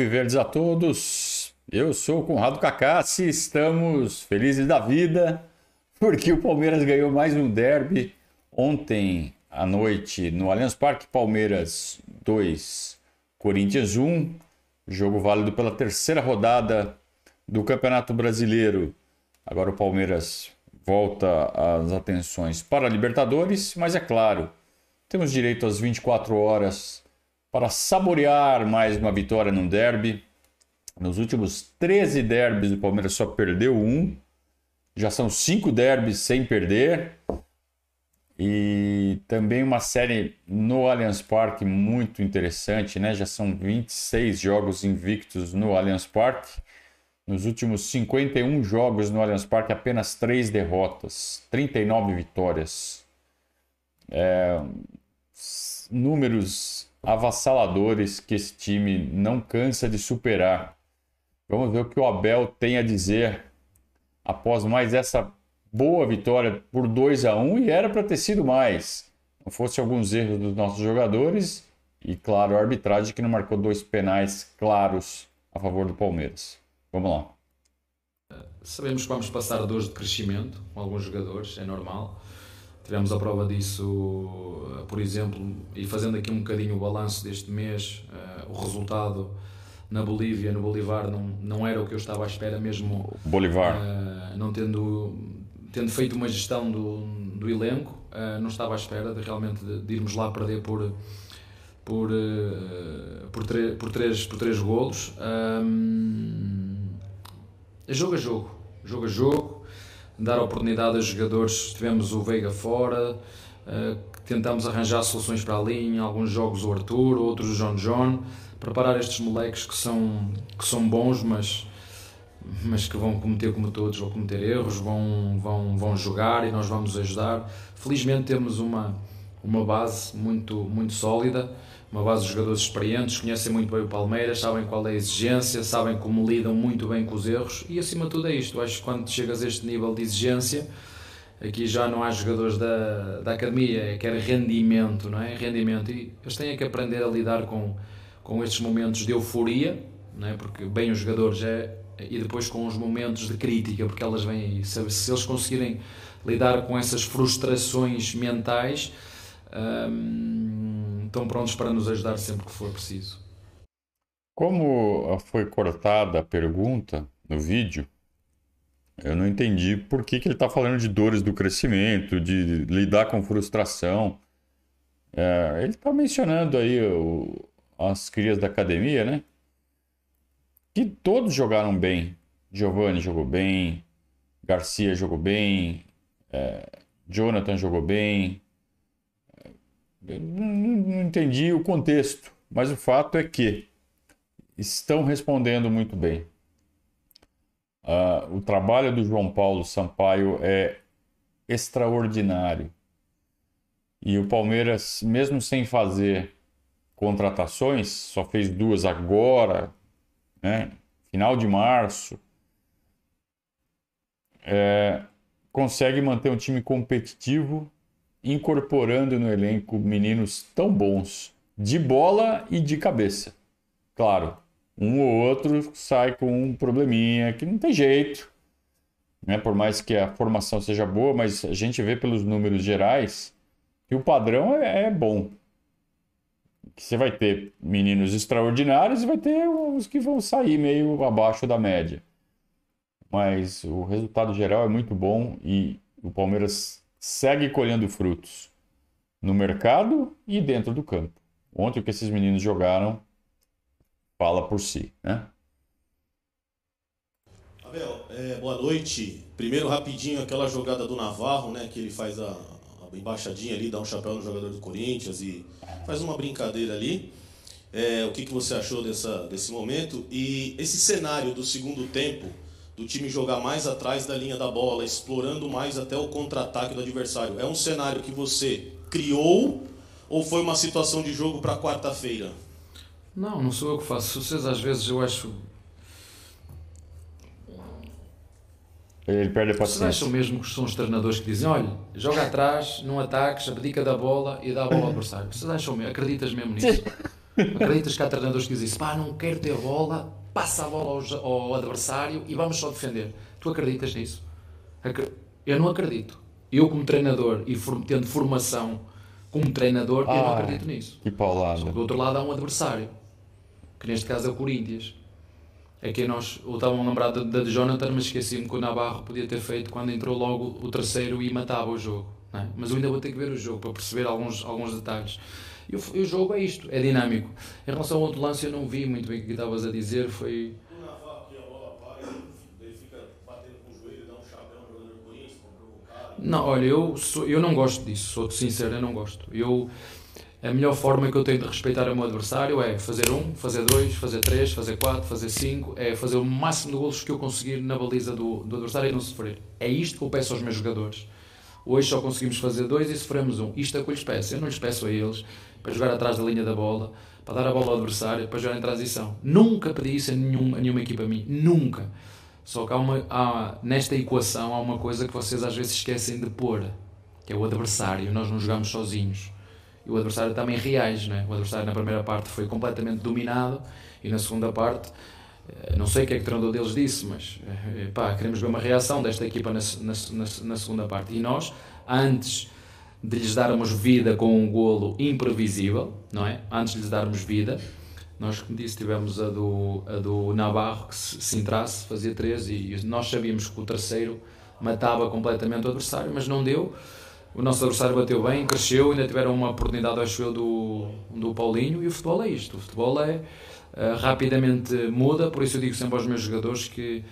Alviverdes a todos. Eu sou o Conrado Cacassi, estamos felizes da vida porque o Palmeiras ganhou mais um derby ontem à noite no Allianz Parque, Palmeiras 2, Corinthians 1, jogo válido pela terceira rodada do Campeonato Brasileiro. Agora o Palmeiras volta as atenções para a Libertadores, mas é claro, temos direito às 24 horas para saborear mais uma vitória no derby. Nos últimos 13 derbys, o Palmeiras só perdeu um. Já são cinco derbys sem perder. E também uma série no Allianz Parque muito interessante, né? Já são 26 jogos invictos no Allianz Parque. Nos últimos 51 jogos no Allianz Parque, apenas 3 derrotas, 39 vitórias. É, números avassaladores que esse time não cansa de superar. Vamos ver o que o Abel tem a dizer após mais essa boa vitória por 2 a 1 e era para ter sido mais. Não fosse alguns erros dos nossos jogadores e, claro, a arbitragem que não marcou dois penais claros a favor do Palmeiras. Vamos lá. Sabemos que vamos passar dores de crescimento com alguns jogadores, é normal. Tivemos a prova disso, eh, por exemplo, e fazendo aqui um bocadinho o balanço deste mês, uh, o resultado na Bolívia, no Bolivar, não, não era o que eu estava à espera, mesmo Bolivar. Uh, não tendo, tendo feito uma gestão do, do elenco, uh, não estava à espera de realmente de, de irmos lá perder por, por, por, por, três, por três golos. Um, jogo a jogo, jogo a jogo dar oportunidade a jogadores. Tivemos o Veiga fora, uh, tentamos arranjar soluções para a linha, alguns jogos o Arthur, outros o John John, preparar estes moleques que são, que são bons, mas, mas que vão cometer como todos, vão cometer erros, vão, vão, vão jogar e nós vamos ajudar. Felizmente temos uma, uma base muito, muito sólida uma base de jogadores experientes, conhecem muito bem o Palmeiras, sabem qual é a exigência, sabem como lidam muito bem com os erros e acima de tudo é isto. Acho que quando chegas a este nível de exigência, aqui já não há jogadores da, da academia, é quer rendimento, não é? Rendimento. E eles têm que aprender a lidar com, com estes momentos de euforia, não é? Porque bem os jogadores é e depois com os momentos de crítica, porque elas vêm aí. Se, se eles conseguirem lidar com essas frustrações mentais, um, estão prontos para nos ajudar sempre que for preciso. Como foi cortada a pergunta no vídeo, eu não entendi por que, que ele está falando de dores do crescimento, de lidar com frustração. É, ele está mencionando aí o, as crias da academia, né? Que todos jogaram bem. Giovanni jogou bem, Garcia jogou bem, é, Jonathan jogou bem, não entendi o contexto, mas o fato é que estão respondendo muito bem. Uh, o trabalho do João Paulo Sampaio é extraordinário. E o Palmeiras, mesmo sem fazer contratações, só fez duas agora, né? final de março, é, consegue manter um time competitivo incorporando no elenco meninos tão bons de bola e de cabeça. Claro, um ou outro sai com um probleminha que não tem jeito, né? Por mais que a formação seja boa, mas a gente vê pelos números gerais que o padrão é, é bom. Você vai ter meninos extraordinários e vai ter os que vão sair meio abaixo da média. Mas o resultado geral é muito bom e o Palmeiras segue colhendo frutos no mercado e dentro do campo. Ontem o que esses meninos jogaram fala por si, né? Abel, é, boa noite. Primeiro, rapidinho, aquela jogada do Navarro, né? Que ele faz a, a embaixadinha ali, dá um chapéu no jogador do Corinthians e faz uma brincadeira ali. É, o que, que você achou dessa, desse momento? E esse cenário do segundo tempo, do time jogar mais atrás da linha da bola, explorando mais até o contra-ataque do adversário. É um cenário que você criou ou foi uma situação de jogo para quarta-feira? Não, não sou eu que faço. Vocês às vezes eu acho. Ele perde a paciência. Vocês acham mesmo que são os treinadores que dizem: olha, joga atrás, não ataques, abdica da bola e dá a bola ao adversário? Vocês acham mesmo? Acreditas mesmo nisso? Acreditas que há treinadores que dizem isso? Pá, não quero ter bola, passa a bola ao, ao adversário e vamos só defender. Tu acreditas nisso? Eu não acredito. Eu, como treinador e tendo formação como treinador, ah, eu não acredito nisso. Que paulada. Só que do outro lado há um adversário, que neste caso é o Corinthians. É que nós, eu estava a lembrar da de, de Jonathan, mas esqueci-me que o Navarro podia ter feito quando entrou logo o terceiro e matava o jogo. É? Mas eu ainda vou ter que ver o jogo para perceber alguns, alguns detalhes. E o, e o jogo é isto, é dinâmico. Em relação ao outro lance, eu não vi muito bem o que estavas a dizer, foi Não, olha, eu, sou, eu não gosto disso, sou-te sincero, eu não gosto. Eu, a melhor forma que eu tenho de respeitar o meu adversário é fazer um, fazer dois, fazer três, fazer quatro, fazer cinco, é fazer o máximo de golos que eu conseguir na baliza do, do adversário e não sofrer. É isto que eu peço aos meus jogadores. Hoje só conseguimos fazer dois e sofremos um. Isto é o que eu lhes peço. Eu não lhes peço a eles para jogar atrás da linha da bola, para dar a bola ao adversário, para jogar em transição. Nunca pedi isso a, nenhum, a nenhuma equipa a mim. Nunca. Só que há uma, há, nesta equação há uma coisa que vocês às vezes esquecem de pôr, que é o adversário. Nós não jogamos sozinhos. E o adversário também reage, né? O adversário na primeira parte foi completamente dominado e na segunda parte, eh, não sei o que é que o treinador deles disse, mas eh, pá, queremos ver uma reação desta equipa na, na, na, na segunda parte. E nós, antes de lhes darmos vida com um golo imprevisível, não é? Antes de lhes darmos vida, nós, como disse, tivemos a do, a do Navarro, que se, se entrasse, fazia três, e nós sabíamos que o terceiro matava completamente o adversário, mas não deu. O nosso adversário bateu bem, cresceu, ainda tiveram uma oportunidade, acho eu, do, do Paulinho, e o futebol é isto. O futebol é uh, rapidamente muda, por isso eu digo sempre aos meus jogadores que,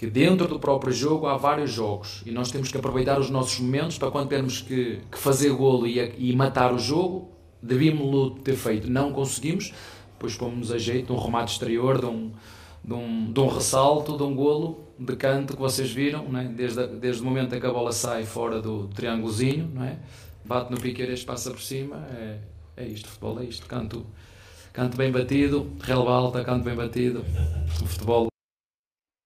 que dentro do próprio jogo há vários jogos, e nós temos que aproveitar os nossos momentos para quando temos que, que fazer golo e, e matar o jogo, devíamos ter feito, não conseguimos, depois pomos a jeito de um remate exterior, de um, de um, de um ressalto, de um golo de canto que vocês viram, é? desde, desde o momento em que a bola sai fora do triângulozinho, é? bate no piqueiras, passa por cima, é, é isto, futebol é isto, canto, canto bem batido, relva alta, canto bem batido, futebol.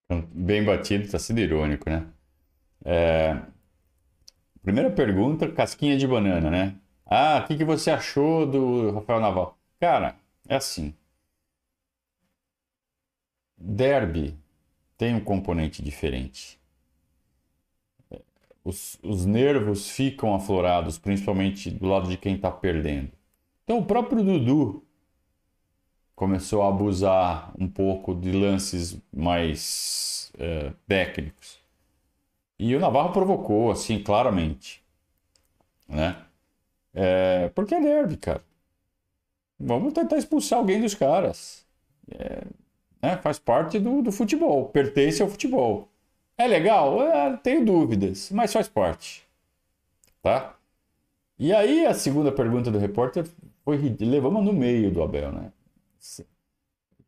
Bem batido, está sendo irônico, né? É... Primeira pergunta, casquinha de banana, né? Ah, o que, que você achou do Rafael Naval? Cara, é assim. Derby tem um componente diferente. Os, os nervos ficam aflorados, principalmente do lado de quem está perdendo. Então, o próprio Dudu começou a abusar um pouco de lances mais é, técnicos. E o Navarro provocou, assim, claramente. Né? É, porque é derby, cara. Vamos tentar expulsar alguém dos caras. É, né? Faz parte do, do futebol, pertence ao futebol. É legal? É, tenho dúvidas, mas faz parte. Tá? E aí a segunda pergunta do repórter foi levamos no meio do Abel, né?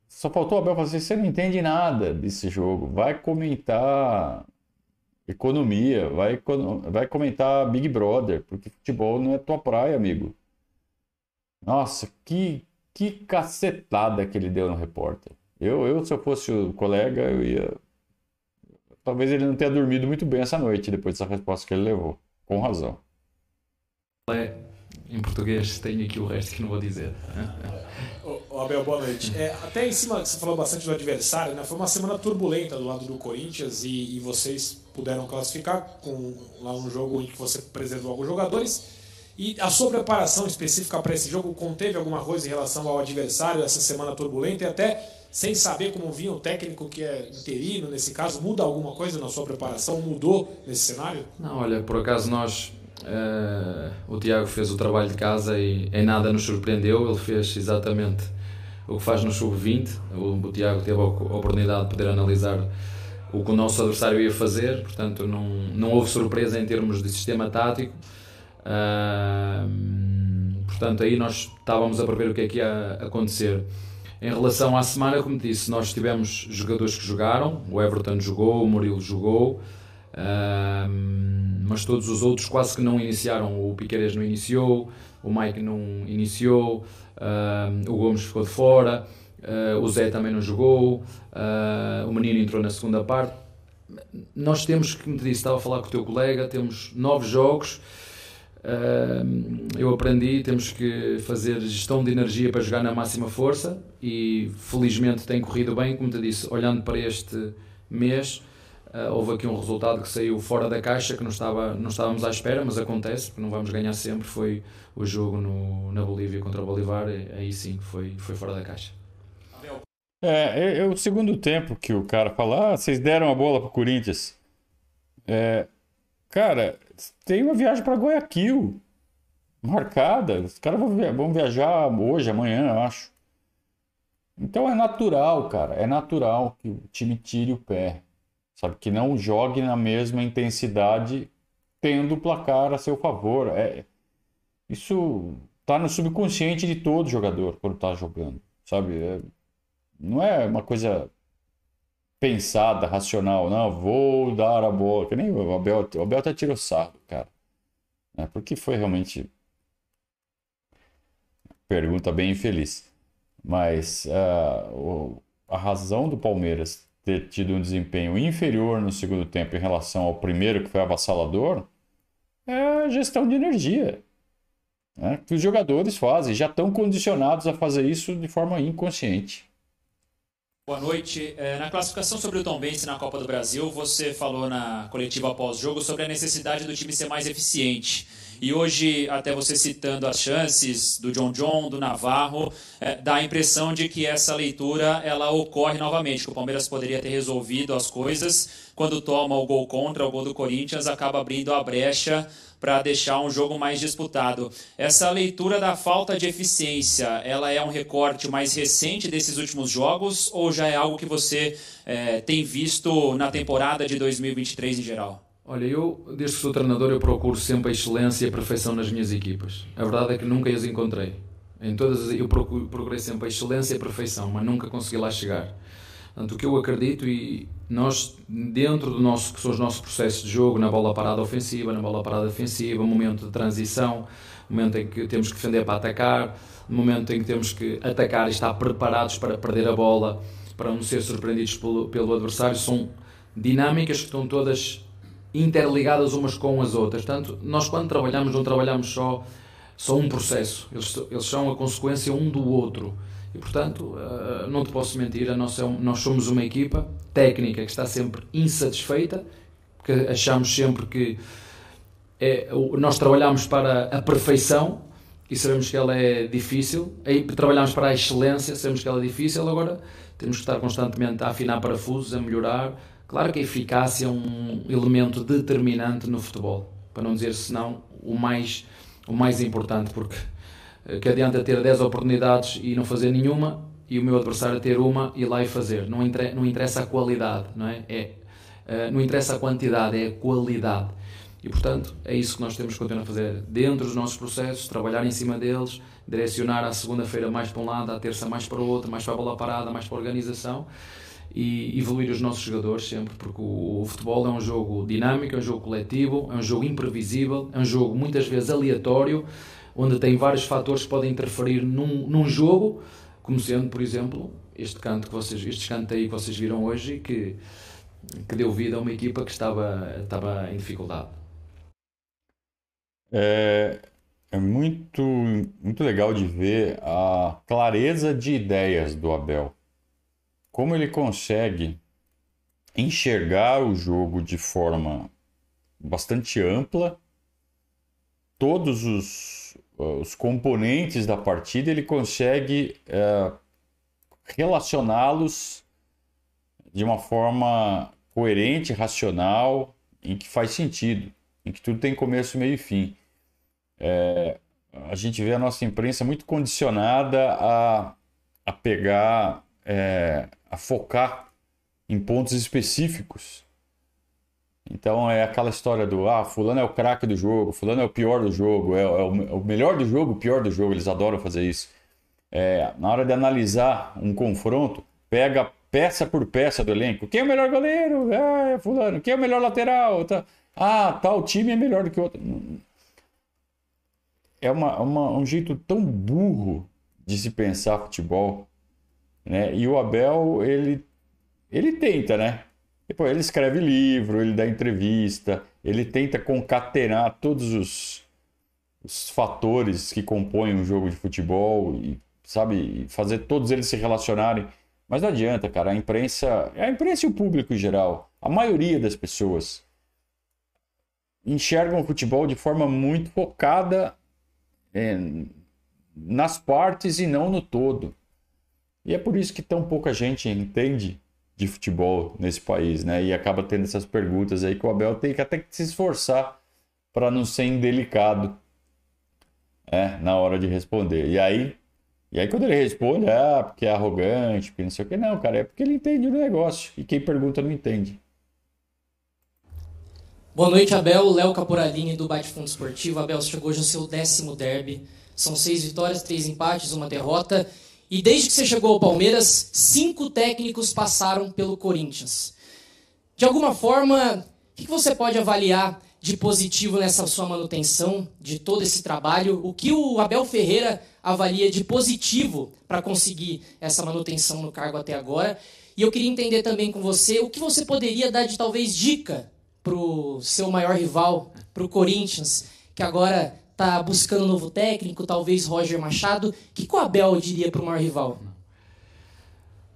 Só faltou o Abel fazer, você não entende nada desse jogo, vai comentar economia, vai, vai comentar Big Brother, porque futebol não é tua praia, amigo. Nossa, que, que cacetada que ele deu no repórter. Eu, eu, se eu fosse o colega, eu ia. Talvez ele não tenha dormido muito bem essa noite depois dessa resposta que ele levou. Com razão. É, em português, tenho aqui o resto que não vou dizer. Ô, Abel, boa noite. É, até em cima, você falou bastante do adversário, né? Foi uma semana turbulenta do lado do Corinthians e, e vocês puderam classificar com lá um jogo em que você preservou alguns jogadores e a sua preparação específica para esse jogo conteve alguma coisa em relação ao adversário essa semana turbulenta e até sem saber como vinha o técnico que é interino nesse caso, muda alguma coisa na sua preparação? Mudou nesse cenário? Não, olha, por acaso nós. Uh, o Tiago fez o trabalho de casa e em nada nos surpreendeu. Ele fez exatamente o que faz no sub-20. O, o Tiago teve a oportunidade de poder analisar o que o nosso adversário ia fazer, portanto, não, não houve surpresa em termos de sistema tático. Uh, portanto, aí nós estávamos a prever o que é que ia acontecer. Em relação à semana, como disse, nós tivemos jogadores que jogaram, o Everton jogou, o Murilo jogou, uh, mas todos os outros quase que não iniciaram. O Piqueires não iniciou, o Mike não iniciou, uh, o Gomes ficou de fora, uh, o Zé também não jogou, o Menino entrou na segunda parte. Nós temos, como te disse, estava a falar com o teu colega, temos nove jogos Uh, eu aprendi, temos que fazer gestão de energia para jogar na máxima força e felizmente tem corrido bem, como te disse, olhando para este mês, uh, houve aqui um resultado que saiu fora da caixa que não, estava, não estávamos à espera, mas acontece, porque não vamos ganhar sempre, foi o jogo no, na Bolívia contra o Bolivar, aí sim foi, foi fora da caixa. É, é, é, o segundo tempo que o cara fala, ah, vocês deram a bola pro Corinthians. É, cara, tem uma viagem para Guayaquil marcada. Os caras vão viajar hoje, amanhã, eu acho. Então é natural, cara. É natural que o time tire o pé. Sabe? Que não jogue na mesma intensidade, tendo o placar a seu favor. É, isso tá no subconsciente de todo jogador quando tá jogando. Sabe? É, não é uma coisa pensada, racional. Não, vou dar a bola. Que nem o Abel, o Abel até tirou sarro, cara. É, porque foi realmente. Pergunta bem infeliz. Mas uh, a razão do Palmeiras ter tido um desempenho inferior no segundo tempo em relação ao primeiro, que foi avassalador, é a gestão de energia. Né? Que os jogadores fazem, já estão condicionados a fazer isso de forma inconsciente. Boa noite. É, na classificação sobre o Tom Benz na Copa do Brasil, você falou na coletiva após-jogo sobre a necessidade do time ser mais eficiente. E hoje, até você citando as chances do John John, do Navarro, é, dá a impressão de que essa leitura ela ocorre novamente, que o Palmeiras poderia ter resolvido as coisas quando toma o gol contra, o gol do Corinthians, acaba abrindo a brecha para deixar um jogo mais disputado. Essa leitura da falta de eficiência, ela é um recorte mais recente desses últimos jogos ou já é algo que você é, tem visto na temporada de 2023 em geral? Olha, eu, desde que sou treinador, eu procuro sempre a excelência e a perfeição nas minhas equipas. A verdade é que nunca as encontrei. Em todas eu procurei sempre a excelência e a perfeição, mas nunca consegui lá chegar. Portanto, o que eu acredito e nós, dentro do nosso, que são os nossos processos de jogo, na bola parada ofensiva, na bola parada defensiva, momento de transição, momento em que temos que defender para atacar, momento em que temos que atacar e estar preparados para perder a bola, para não ser surpreendidos pelo, pelo adversário, são dinâmicas que estão todas interligadas umas com as outras. Portanto, nós quando trabalhamos, não trabalhamos só, só um processo, eles, eles são a consequência um do outro. E, portanto, uh, não te posso mentir, a nossa, nós somos uma equipa técnica que está sempre insatisfeita, que achamos sempre que é, nós trabalhamos para a perfeição e sabemos que ela é difícil, aí trabalhamos para a excelência, sabemos que ela é difícil, agora temos que estar constantemente a afinar parafusos, a melhorar. Claro que a eficácia é um elemento determinante no futebol, para não dizer senão o mais, o mais importante, porque eh, que adianta ter 10 oportunidades e não fazer nenhuma e o meu adversário ter uma e lá e fazer. Não, interessa, não interessa a qualidade, não é? é uh, não interessa a quantidade, é a qualidade. E portanto, é isso que nós temos que continuar a fazer dentro dos nossos processos, trabalhar em cima deles, direcionar a segunda-feira mais para um lado, a terça mais para o outro, mais para a bola parada, mais para a organização e evoluir os nossos jogadores sempre, porque o, o, futebol é um jogo dinâmico, é um jogo coletivo, é um jogo imprevisível, é um jogo muitas vezes aleatório onde tem vários fatores que podem interferir num, num jogo, como sendo, por exemplo, este canto que vocês, este canto aí que vocês viram hoje, que, que deu vida a uma equipa que estava, estava em dificuldade. É, é muito, muito legal de ver a clareza de ideias do Abel. Como ele consegue enxergar o jogo de forma bastante ampla, todos os os componentes da partida, ele consegue é, relacioná-los de uma forma coerente, racional, em que faz sentido, em que tudo tem começo, meio e fim. É, a gente vê a nossa imprensa muito condicionada a, a pegar, é, a focar em pontos específicos então é aquela história do ah, fulano é o craque do jogo, fulano é o pior do jogo, é, é, o, é o, melhor do jogo, o pior do jogo, eles adoram fazer isso. É, na hora de analisar um confronto, pega peça por peça do elenco. Quem é o melhor goleiro? Ah, é fulano. Quem é o melhor lateral? Tá. Ah, tal time é melhor do que outro. É uma, uma, um jeito tão burro de se pensar futebol. Né? E o Abel, ele, ele tenta, né? Depois ele escreve livro, ele dá entrevista, ele tenta concatenar todos os, os fatores que compõem um jogo de futebol e, sabe, fazer todos eles se relacionarem. Mas não adianta, cara. A imprensa, a imprensa e o público em geral, a maioria das pessoas enxergam o futebol de forma muito focada é, nas partes e não no todo. E é por isso que tão pouca gente entende de futebol nesse país, né? E acaba tendo essas perguntas aí que o Abel tem que até se esforçar para não ser indelicado é, na hora de responder. E aí, e aí quando ele responde, ah, porque é arrogante, porque não sei o que, não, cara, é porque ele entende o negócio. E quem pergunta não entende. Boa noite, Abel. Léo Caporalini, do Bate Fundo Esportivo. Abel, chegou hoje no seu décimo derby. São seis vitórias, três empates, uma derrota. E desde que você chegou ao Palmeiras, cinco técnicos passaram pelo Corinthians. De alguma forma, o que você pode avaliar de positivo nessa sua manutenção de todo esse trabalho? O que o Abel Ferreira avalia de positivo para conseguir essa manutenção no cargo até agora? E eu queria entender também com você o que você poderia dar de talvez dica para o seu maior rival, para o Corinthians, que agora está buscando um novo técnico, talvez Roger Machado. O que, que o Abel diria para o maior rival?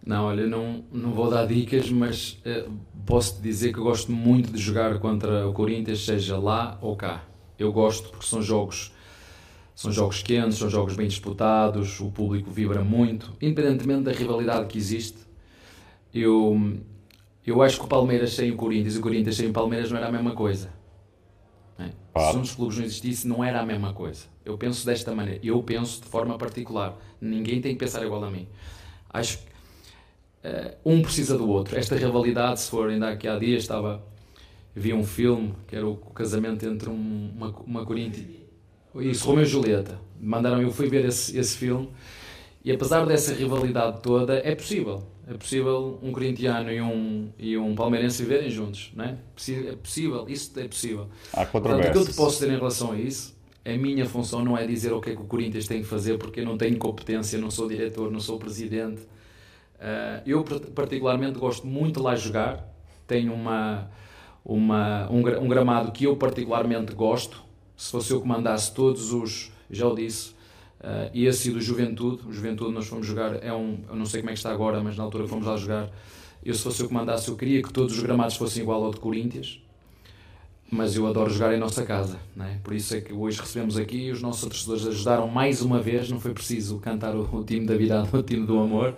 Não, olha, não, não vou dar dicas, mas eh, posso te dizer que gosto muito de jogar contra o Corinthians, seja lá ou cá. Eu gosto porque são jogos são jogos quentes, são jogos bem disputados, o público vibra muito, independentemente da rivalidade que existe. Eu, eu acho que o Palmeiras sem o Corinthians e o Corinthians sem o Palmeiras não era a mesma coisa. Claro. Se um dos clubes não existisse, não era a mesma coisa. Eu penso desta maneira. Eu penso de forma particular. Ninguém tem que pensar igual a mim. Acho que uh, um precisa do outro. Esta rivalidade, se for ainda aqui há dias, estava. Vi um filme que era o, o casamento entre um, uma, uma Corinthians. Isso, Romeu e Julieta. Mandaram, eu fui ver esse, esse filme e apesar dessa rivalidade toda, é possível. É possível um corintiano e um, e um palmeirense viverem juntos, não é? É possível, isso é possível. Há Portanto, o que eu te posso dizer em relação a isso, a minha função não é dizer o que é que o Corinthians tem que fazer, porque eu não tenho competência, não sou diretor, não sou presidente. Uh, eu, particularmente, gosto muito de lá jogar. Tenho uma, uma, um, um gramado que eu, particularmente, gosto. Se fosse eu que mandasse todos os, já o disse, Uh, e esse do Juventude, o Juventude nós fomos jogar, é um, eu não sei como é que está agora, mas na altura fomos lá jogar, eu se fosse eu que mandasse, eu queria que todos os gramados fossem igual ao de Corinthians, mas eu adoro jogar em nossa casa, né? por isso é que hoje recebemos aqui e os nossos torcedores ajudaram mais uma vez, não foi preciso cantar o, o time da virada, o time do amor,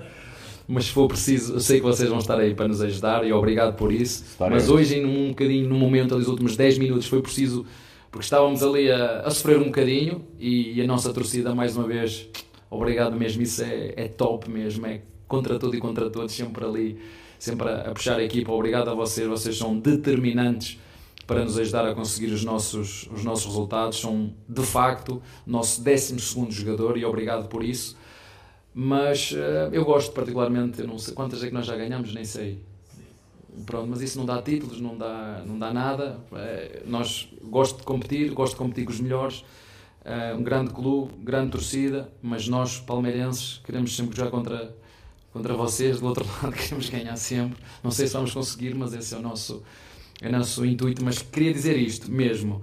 mas se for preciso, eu sei que vocês vão estar aí para nos ajudar e obrigado por isso, mas hoje em um bocadinho, num momento, nos últimos 10 minutos, foi preciso porque estávamos ali a, a sofrer um bocadinho e, a nossa torcida, mais uma vez, obrigado mesmo, isso é, é top mesmo, é contra tudo e contra todos, sempre ali, sempre a, a, puxar a equipa. Obrigado a vocês, vocês são determinantes para nos ajudar a conseguir os nossos, os nossos resultados, são de facto nosso 12 jogador e obrigado por isso. Mas uh, eu gosto particularmente, eu não sei quantas é que nós já ganhamos, nem sei Pronto, mas isso não dá títulos, não dá, não dá nada. É, nós gosto de competir, gosto de competir com os melhores. É, um grande clube, grande torcida, mas nós, palmeirenses, queremos sempre jogar contra, contra vocês. Do outro lado, queremos ganhar sempre. Não sei se vamos conseguir, mas esse é o nosso, é o nosso intuito. Mas queria dizer isto mesmo.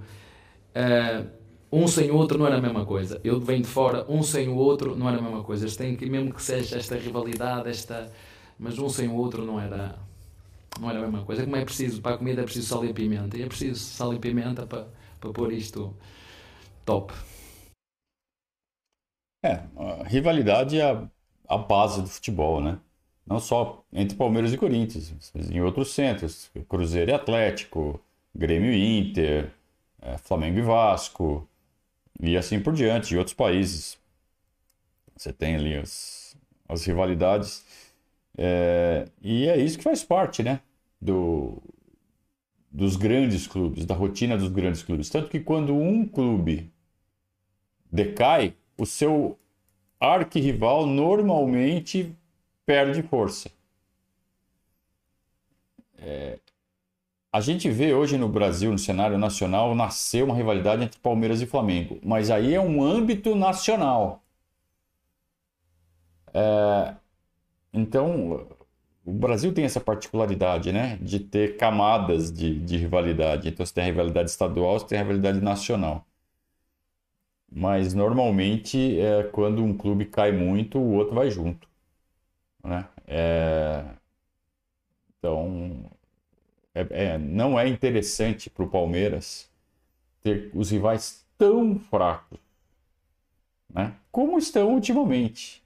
É, um sem o outro não era a mesma coisa. Eu venho de fora, um sem o outro não era a mesma coisa. Tem que, mesmo que seja esta rivalidade, esta, mas um sem o outro não era não era a mesma coisa. Como é preciso, para a comida é preciso sal e pimenta. E é preciso sal e pimenta para, para pôr isto top. É, a rivalidade é a, a base do futebol, né? Não só entre Palmeiras e Corinthians, em outros centros. Cruzeiro e Atlético, Grêmio e Inter, é, Flamengo e Vasco, e assim por diante, em outros países. Você tem ali as, as rivalidades. É, e é isso que faz parte, né? Do, dos grandes clubes, da rotina dos grandes clubes. Tanto que quando um clube decai, o seu arquirrival normalmente perde força. É, a gente vê hoje no Brasil, no cenário nacional, nascer uma rivalidade entre Palmeiras e Flamengo, mas aí é um âmbito nacional. É, então, o Brasil tem essa particularidade, né? De ter camadas de, de rivalidade. Então, você tem a rivalidade estadual, você tem a rivalidade nacional. mas normalmente é quando um clube cai muito, o outro vai junto, né? É... Então, é, é, não é interessante para o Palmeiras ter os rivais tão fracos, né? Como estão ultimamente,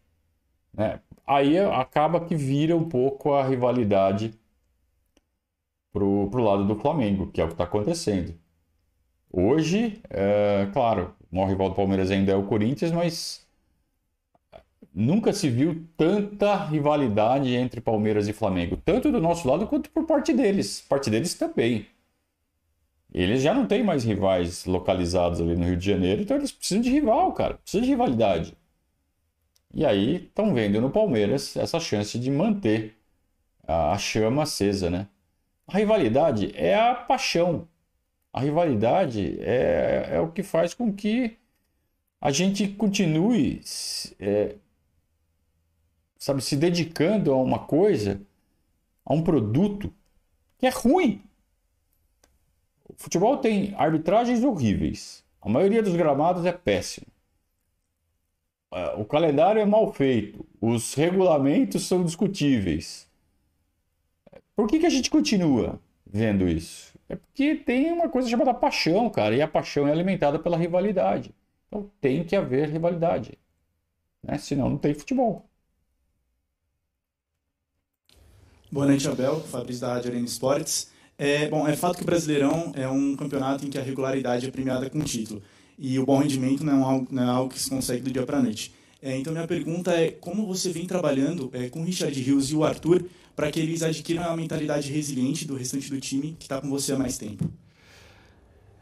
né? Aí acaba que vira um pouco a rivalidade pro, pro lado do Flamengo, que é o que está acontecendo. Hoje, é, claro, o maior rival do Palmeiras ainda é o Corinthians, mas nunca se viu tanta rivalidade entre Palmeiras e Flamengo, tanto do nosso lado quanto por parte deles. Parte deles também. Eles já não têm mais rivais localizados ali no Rio de Janeiro, então eles precisam de rival, cara. Precisam de rivalidade. E aí estão vendo no Palmeiras essa chance de manter a chama acesa, né? A rivalidade é a paixão. A rivalidade é, é o que faz com que a gente continue é, sabe, se dedicando a uma coisa, a um produto que é ruim. O futebol tem arbitragens horríveis. A maioria dos gramados é péssimo. É, o calendário é mal feito. Os regulamentos são discutíveis. Por que, que a gente continua vendo isso? É porque tem uma coisa chamada paixão, cara, e a paixão é alimentada pela rivalidade. Então tem que haver rivalidade. Né? Senão não tem futebol. Boa noite, Abel. Fabrício da Rádio Arena Esportes. É, bom, é fato que o Brasileirão é um campeonato em que a regularidade é premiada com título. E o bom rendimento não é, algo, não é algo que se consegue do dia para a noite. É, então, minha pergunta é como você vem trabalhando é, com o Richard Rios e o Arthur para que eles adquiram a mentalidade resiliente do restante do time que está com você há mais tempo?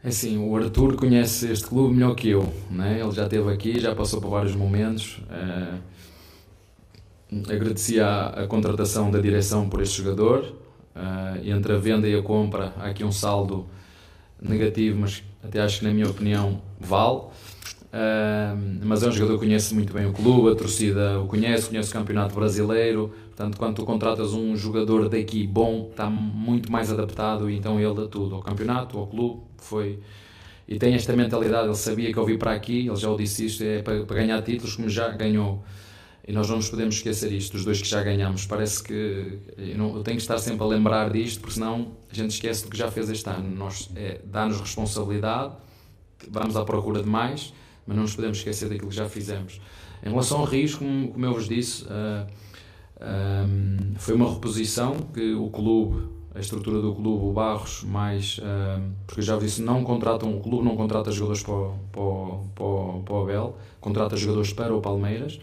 É assim, o Arthur conhece este clube melhor que eu. Né? Ele já esteve aqui, já passou por vários momentos. É Agradecia a, a, contratação da direção por este jogador. Uh, entre a venda e a compra, há aqui um saldo negativo, mas até acho que, na minha opinião, vale. Uh, mas é um jogador que conhece muito bem o clube, a torcida o conhece, conhece o campeonato brasileiro. Portanto, quando tu contratas um jogador daqui bom, está muito mais adaptado e então ele dá tudo ao campeonato, ao clube. Foi, e tem esta mentalidade. Ele sabia que eu vim para aqui, ele já o disse isto, é para, para ganhar títulos, como já ganhou e nós não nos podemos esquecer isto, dos dois que já ganhamos. Parece que eu, não, eu tenho que estar sempre a lembrar disto, porque senão a gente esquece do que já fez este ano. Nós é, dá-nos responsabilidade, vamos à procura de mais, mas não nos podemos esquecer daquilo que já fizemos. Em relação ao risco, como, como eu vos disse, uh, ah, um, ah, foi uma reposição que o clube, a estrutura do clube, o Barros, mais. Uh, porque eu já vos disse, não contratam, o clube não contrata jogadores para, para, para, para o Abel, contrata jogadores para o Palmeiras.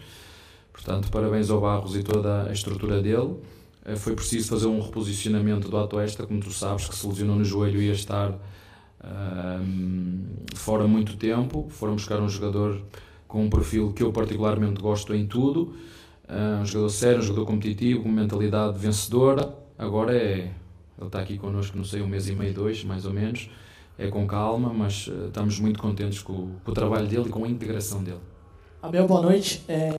Portanto, parabéns ao Barros e toda a estrutura dele. Eh, foi preciso fazer um reposicionamento do Atoesta, como tu sabes, que se lesionou no joelho e ia estar um, fora muito tempo. Foram buscar um jogador com um perfil que eu particularmente gosto em tudo. Um jogador sério, um jogador competitivo, com mentalidade vencedora. Agora é. Ele está aqui connosco, não sei, um mês e meio, dois, mais ou menos. É com calma, mas uh, estamos muito contentes com, com, o trabalho dele e com a integração dele. Abel, boa noite. É,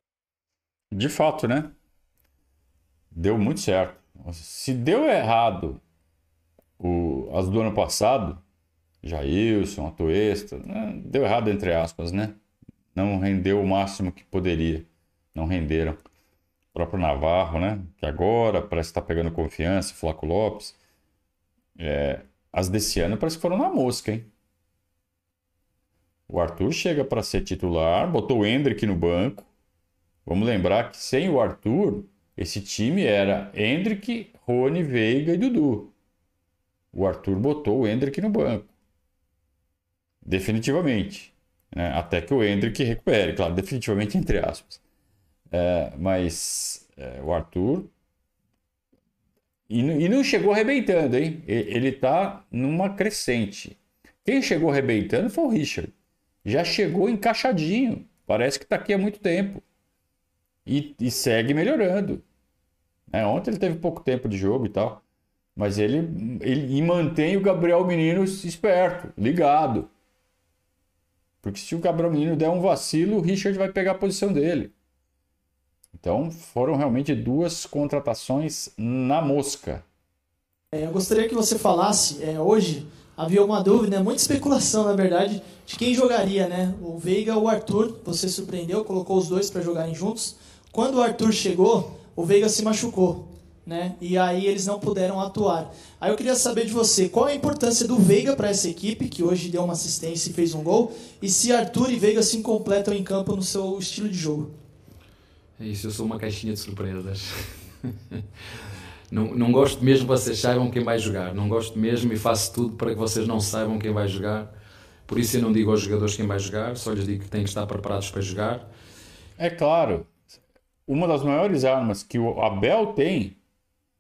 de fato, né? Deu muito certo. Se deu errado o, as do ano passado, Jailson, Atoesta, né? deu errado entre aspas, né? Não rendeu o máximo que poderia. Não renderam. O próprio Navarro, né? Que agora parece estar pegando confiança, Flaco Lopes. É, as desse ano parece que foram na mosca, hein? O Arthur chega para ser titular, botou o Hendrick no banco, Vamos lembrar que sem o Arthur, esse time era Hendrick, Rony, Veiga e Dudu. O Arthur botou o Hendrick no banco. Definitivamente. Né? Até que o Hendrick recupere, claro, definitivamente entre aspas. É, mas é, o Arthur. E, e, não chegou arrebentando, hein? Ele está numa crescente. Quem chegou arrebentando foi o Richard. Já chegou encaixadinho. Parece que está aqui há muito tempo e, e segue melhorando. É, ontem ele teve pouco tempo de jogo e tal, mas ele, ele e mantém o Gabriel Menino esperto, ligado. Porque se o Gabriel Menino der um vacilo, o Richard vai pegar a posição dele. Então foram realmente duas contratações na mosca. É, eu gostaria que você falasse, é, hoje havia uma dúvida, muita especulação, na verdade, de quem jogaria, né? O Veiga ou o Arthur. Você surpreendeu, colocou os dois para jogarem juntos. Quando o Arthur chegou, o Veiga se machucou, né? E aí eles não puderam atuar. Aí eu queria saber de você, qual a importância do Veiga para essa equipe, que hoje deu uma assistência e fez um gol, e se Arthur e Veiga se completam em campo no seu estilo de jogo? É isso, eu sou uma caixinha de surpresas. Não, não gosto mesmo que vocês saibam quem vai jogar. Não gosto mesmo e faço tudo para que vocês não saibam quem vai jogar. Por isso eu não digo aos jogadores quem vai jogar, só lhes digo que têm que estar preparados para jogar. É claro, uma das maiores armas que o Abel tem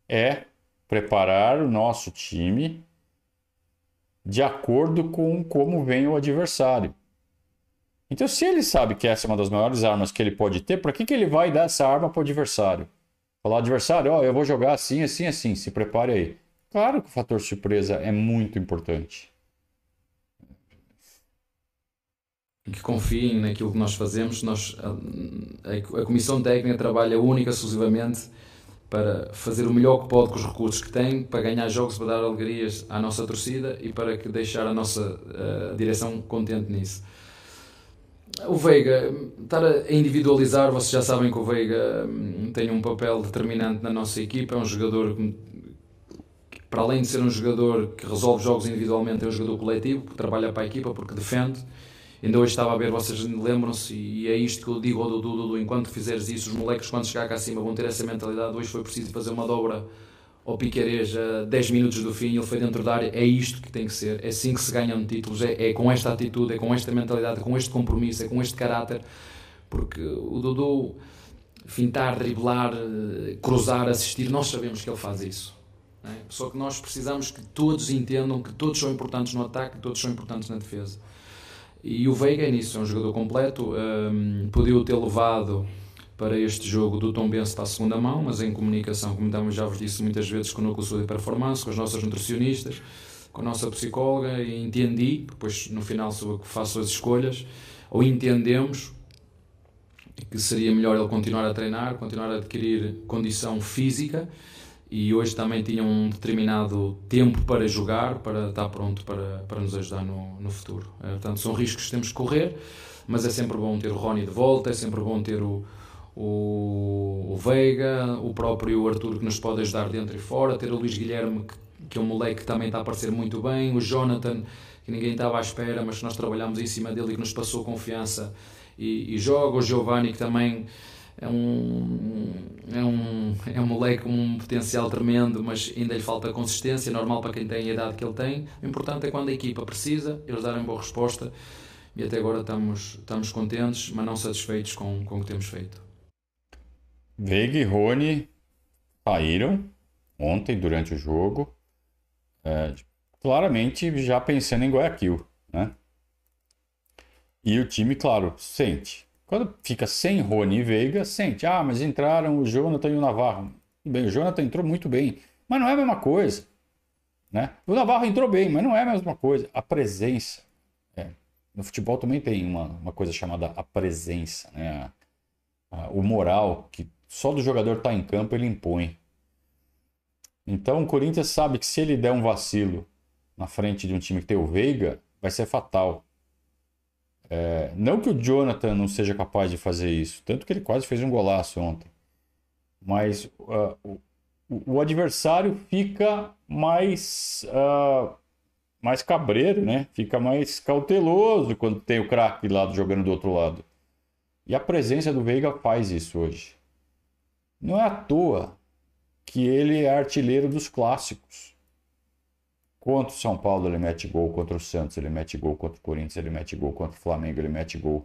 é preparar o nosso time de acordo com como vem o adversário. Então, se ele sabe que essa é uma das maiores armas que ele pode ter, para que, que ele vai dar essa arma para o adversário? Falar adversário, ó, eu vou jogar assim, assim, assim, se prepare aí. Claro que o fator surpresa é muito importante. Que confiem naquilo que nós fazemos. Nós, a, a Comissão Técnica trabalha única, exclusivamente para fazer o melhor que pode com os recursos que tem, para ganhar jogos, para dar alegrias à nossa torcida e para que deixar a nossa a direção contente nisso. O Veiga, estar a individualizar, vocês já sabem que o Veiga hum, tem um papel determinante na nossa equipa, é um jogador que, para além de ser um jogador que resolve jogos individualmente, é um jogador coletivo, que trabalha para a equipa porque defende. Ainda hoje estava a ver, vocês lembram-se, e é isto que eu digo ao Dudu, Dudu, enquanto fizeres isso, os moleques quando chegar cá acima vão ter essa mentalidade, hoje foi preciso fazer uma dobra ao Piqueires a 10 minutos do fim, ele foi dentro da área, é isto que tem que ser, é assim que se ganham títulos, é, é com esta atitude, é com esta mentalidade, é com este compromisso, é com este caráter, porque o Dudu fintar, driblar, eh, cruzar, assistir, nós sabemos que ele faz isso. É? Só que nós precisamos que todos entendam que todos são importantes no ataque, que todos são importantes na defesa. E o Veiga é nisso, é um jogador completo, um, podia ter levado para este jogo do Tom Benz para a segunda mão, mas em comunicação, como já vos disse muitas vezes, com o Núcleo de Performance, com as nossas nutricionistas, com a nossa psicóloga, e entendi, depois no final sou que faço as escolhas, ou entendemos que seria melhor ele continuar a treinar, continuar a adquirir condição física, e hoje também tinha um determinado tempo para jogar, para estar pronto para, para nos ajudar no, no futuro. É, portanto, são riscos que temos que correr, mas é sempre bom ter o Rony de volta, é sempre bom ter o, o, o Veiga, o próprio Arthur que nos pode ajudar dentro e fora, ter o Luís Guilherme que, que é um moleque que também está a aparecer muito bem, o Jonathan que ninguém estava à espera, mas que nós trabalhamos em cima dele e que nos passou confiança e, e joga, o Giovanni que também é um, é um, é um moleque com um potencial tremendo, mas ainda lhe falta consistência, normal para quem tem a idade que ele tem. O importante é quando a equipa precisa, eles darem boa resposta e até agora estamos, estamos contentes, mas não satisfeitos com, com o que temos feito. Veiga e Rony saíram ontem durante o jogo, é, claramente já pensando em Guayaquil, né? E o time, claro, sente. Quando fica sem Rony e Veiga, sente. Ah, mas entraram o Jonathan e o Navarro. Bem, o Jonathan entrou muito bem, mas não é a mesma coisa. Né? O Navarro entrou bem, mas não é a mesma coisa. A presença. É. No futebol também tem uma, uma coisa chamada a presença, né? o moral que só do jogador estar tá em campo ele impõe. Então o Corinthians sabe que se ele der um vacilo na frente de um time que tem o Veiga, vai ser fatal. É, não que o Jonathan não seja capaz de fazer isso, tanto que ele quase fez um golaço ontem. Mas uh, o, o, adversário fica mais, uh, mais cabreiro, né? fica mais cauteloso quando tem o craque lá jogando do outro lado. E a presença do Veiga faz isso hoje. Não é à toa que ele é artilheiro dos clássicos. Contra o São Paulo ele mete gol, contra o Santos ele mete gol, contra o Corinthians ele mete gol, contra o Flamengo ele mete gol.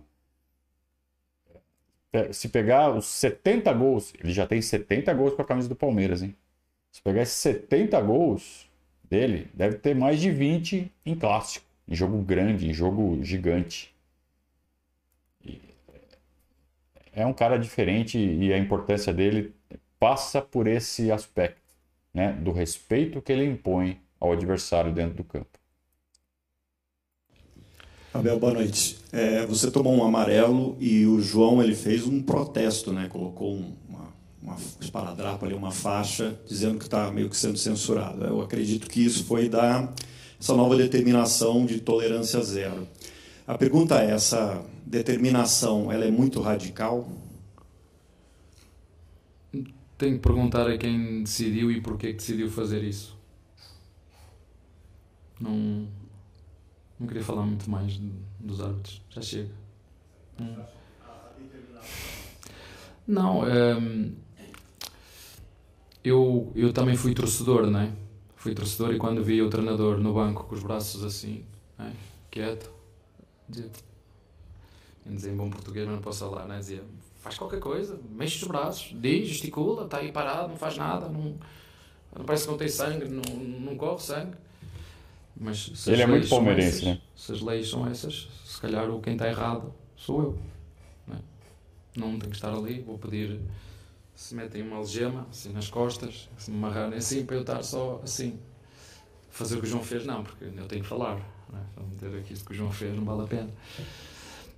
Se pegar os 70 gols, ele já tem 70 gols com a camisa do Palmeiras, hein? Se pegar esses 70 gols dele, deve ter mais de 20 em clássico, em jogo grande, em jogo gigante. é um cara diferente e a importância dele passa por esse aspecto, né, do respeito que ele impõe ao adversário dentro do campo. Abel, boa noite. É, você tomou um amarelo e o João ele fez um protesto, né? Colocou um, uma, uma esparadrapa ali, uma faixa, dizendo que está meio que sendo censurado. Eu acredito que isso foi da essa nova determinação de tolerância zero. A pergunta é: essa determinação ela é muito radical? Tenho que perguntar a quem decidiu e porquê que decidiu fazer isso. Não, não queria falar muito mais dos árbitros, já chega. Hum. Não, hum, eu, eu também fui torcedor, não é? Fui torcedor e quando vi o treinador no banco com os braços assim, é? quieto, dizia, em bom português, mas não posso falar, né? dizia, faz qualquer coisa, mexe os braços, diz, gesticula, está aí parado, não faz nada, não, não parece que não tem sangue, não, não corre sangue. Mas Ele é muito palmeirense, essas, né? Se as leis são essas, se calhar o quem está errado sou eu. Não, é? não tenho que estar ali, vou pedir se metem uma algema assim nas costas, se me amarrarem assim para eu estar só assim. Fazer o que o João fez, não, porque eu tenho que falar. Não é? Meter aqui que o João fez, não vale a pena.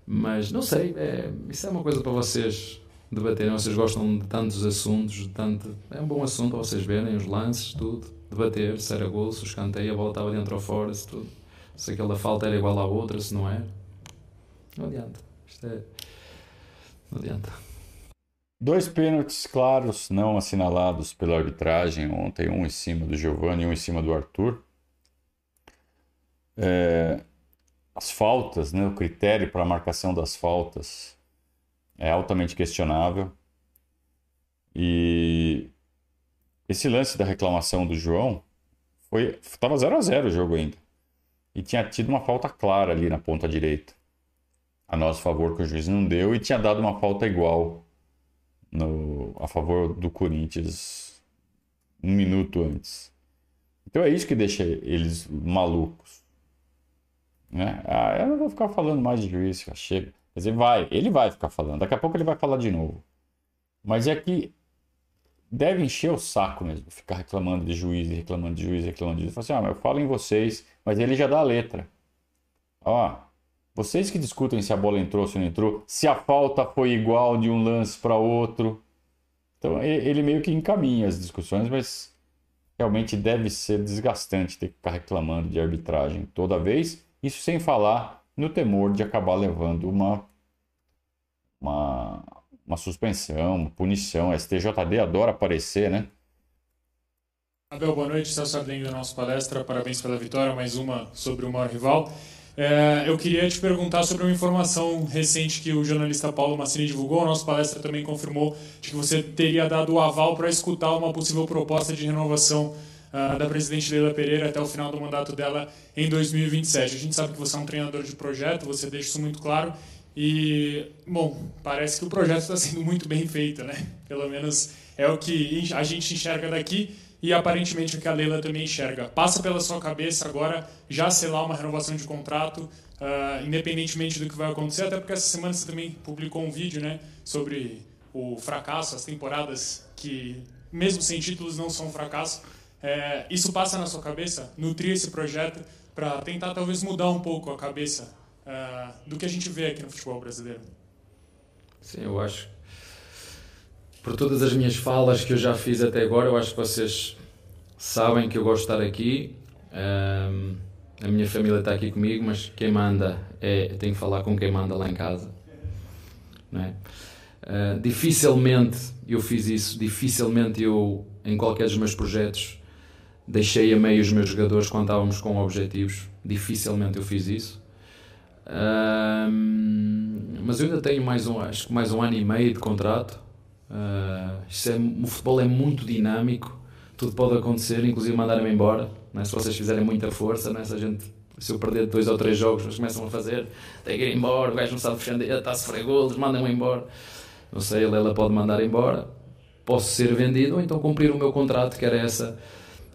Mas não sei, é, isso é uma coisa para vocês debaterem. Vocês gostam de tantos assuntos, de tanto, é um bom assunto para vocês verem os lances, tudo. Debater se era gol, se escanteio, a bola estava dentro ou fora, se, tudo. se aquela falta era igual à outra, se não era. Não adianta. Isto é. Não adianta. Dois pênaltis claros, não assinalados pela arbitragem ontem, um em cima do Giovanni e um em cima do Arthur. É, as faltas, né, o critério para a marcação das faltas é altamente questionável. E esse lance da reclamação do João foi estava 0 a 0 o jogo ainda. E tinha tido uma falta clara ali na ponta direita. A nosso favor que o juiz não deu e tinha dado uma falta igual no, a favor do Corinthians um minuto antes. Então é isso que deixa eles malucos. Né? Ah, eu não vou ficar falando mais de juiz, chega. Quer dizer, vai, ele vai ficar falando. Daqui a pouco ele vai falar de novo. Mas é que deve encher o saco mesmo, ficar reclamando de juiz, reclamando de juiz, reclamando de juiz. Fala assim, ah, eu falo em vocês, mas ele já dá a letra. Ó, vocês que discutem se a bola entrou ou se não entrou, se a falta foi igual de um lance para outro. Então ele meio que encaminha as discussões, mas realmente deve ser desgastante ter que ficar reclamando de arbitragem toda vez. Isso sem falar no temor de acabar levando uma, uma, uma suspensão, uma punição. A STJD adora aparecer, né? Abel, boa noite. Celso Ardenho da nossa palestra. Parabéns pela vitória. Mais uma sobre o maior rival. É, eu queria te perguntar sobre uma informação recente que o jornalista Paulo Massini divulgou. A nossa palestra também confirmou de que você teria dado o aval para escutar uma possível proposta de renovação uh, da presidente Leila Pereira até o final do mandato dela em 2027. A gente sabe que você é um treinador de projeto, você deixa isso muito claro. E, bom, parece que o projeto está sendo muito bem feito, né? Pelo menos é o que a gente enxerga daqui e aparentemente o que a Leila também enxerga. Passa pela sua cabeça agora já selar uma renovação de contrato, uh, independentemente do que vai acontecer, até porque essa semana você também publicou um vídeo né, sobre o fracasso, as temporadas que, mesmo sem títulos, não são um fracasso. É, isso passa na sua cabeça? Nutrir esse projeto para tentar talvez mudar um pouco a cabeça uh, do que a gente vê aqui no futebol brasileiro? Sim, eu acho por todas as minhas falas que eu já fiz até agora, eu acho que vocês sabem que eu gosto de estar aqui. Um, a minha família está aqui comigo, mas quem manda é. Tenho que falar com quem manda lá em casa. Não é? Uh, dificilmente eu fiz isso, dificilmente eu, em qualquer dos meus projetos, deixei a meio os meus jogadores quando estávamos com objetivos. Dificilmente eu fiz isso. Mas eu ainda tenho mais um, acho que mais um ano e meio de contrato. Uh, é, o futebol é muito dinâmico, tudo pode acontecer, inclusive mandarem-me embora. Né? Se vocês fizerem muita força, né? se, gente, se eu perder dois ou três jogos, eles começam a fazer, tem que ir embora, o gajo não sabe defender, está a sofrer golos, mandam-me embora. Não sei, a Lela pode mandar embora, posso ser vendido ou então cumprir o meu contrato, que era essa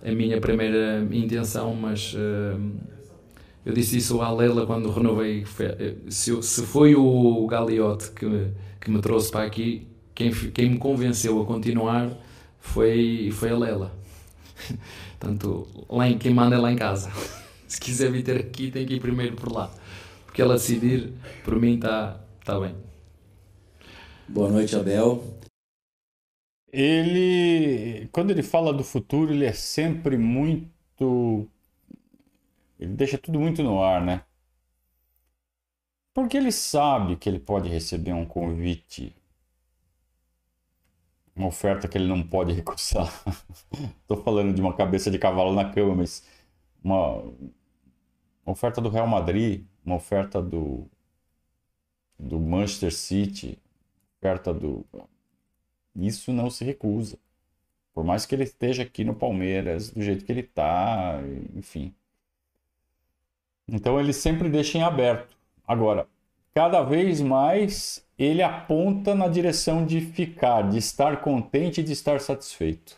a minha primeira intenção, mas. Uh, eu disse isso à Leila quando renovei. Se, se foi o Galiote que, que me trouxe para aqui, quem, quem me convenceu a continuar foi, foi a Lela. Portanto, lá em, quem manda é lá em casa. Se quiser vir ter aqui, tem que ir primeiro por lá. Porque ela decidir, por mim, está tá bem. Boa noite, Abel. Ele, quando ele fala do futuro, ele é sempre muito ele deixa tudo muito no ar, né? Porque ele sabe que ele pode receber um convite, uma oferta que ele não pode recusar. Estou falando de uma cabeça de cavalo na cama, mas uma, oferta do Real Madrid, uma oferta do, do Manchester City, oferta do. Isso não se recusa. Por mais que ele esteja aqui no Palmeiras, do jeito que ele está, enfim. Então ele sempre deixa em aberto. Agora, cada vez mais ele aponta na direção de ficar, de estar contente e de estar satisfeito.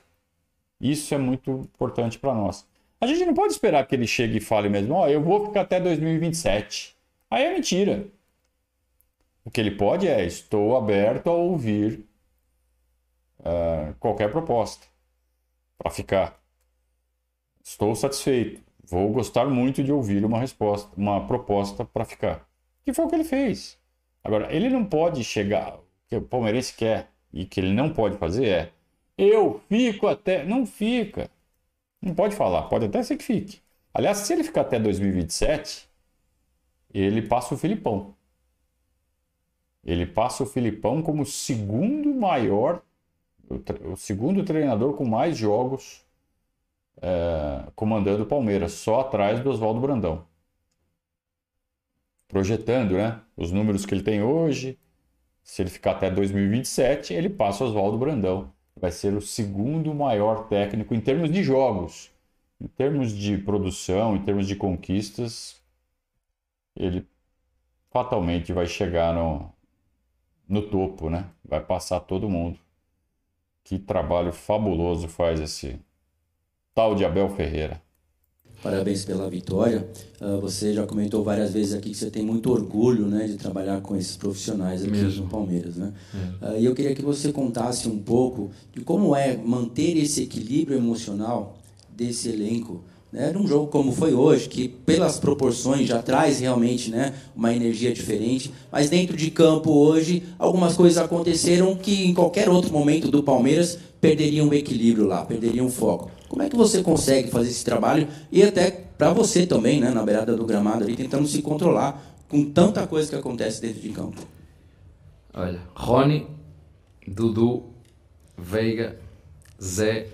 Isso é muito importante para nós. A gente não pode esperar que ele chegue e fale mesmo, ó, oh, eu vou ficar até 2027. Aí é mentira. O que ele pode é, estou aberto a ouvir uh, qualquer proposta para ficar. Estou satisfeito. Vou gostar muito de ouvir uma resposta, uma proposta para ficar. Que foi o que ele fez. Agora, ele não pode chegar. O que o palmeirense quer e que ele não pode fazer é: eu fico até. Não fica. Não pode falar. Pode até ser que fique. Aliás, se ele ficar até 2027, ele passa o Filipão. Ele passa o Filipão como o segundo maior, o segundo treinador com mais jogos é, comandando o Palmeiras, só atrás do Oswaldo Brandão. Projetando né, os números que ele tem hoje, se ele ficar até 2027, ele passa o Oswaldo Brandão. Vai ser o segundo maior técnico em termos de jogos. Em termos de produção, em termos de conquistas, ele fatalmente vai chegar no, no topo, né? Vai passar todo mundo. Que trabalho fabuloso faz esse tal de Abel Ferreira. Parabéns pela vitória. Uh, você já comentou várias vezes aqui que você tem muito orgulho né, de trabalhar com esses profissionais aqui Mesmo. no Palmeiras. Né? Uh, e eu queria que você contasse um pouco de como é manter esse equilíbrio emocional desse elenco né, num jogo como foi hoje, que pelas proporções já traz realmente né, uma energia diferente, mas dentro de campo hoje algumas coisas aconteceram que em qualquer outro momento do Palmeiras perderiam o equilíbrio lá, perderiam o foco. Como é que você consegue fazer esse trabalho e até para você também, né, na beirada do gramado ali, tentando se controlar com tanta coisa que acontece dentro de campo? Olha, Rony, Dudu, Veiga, Zé,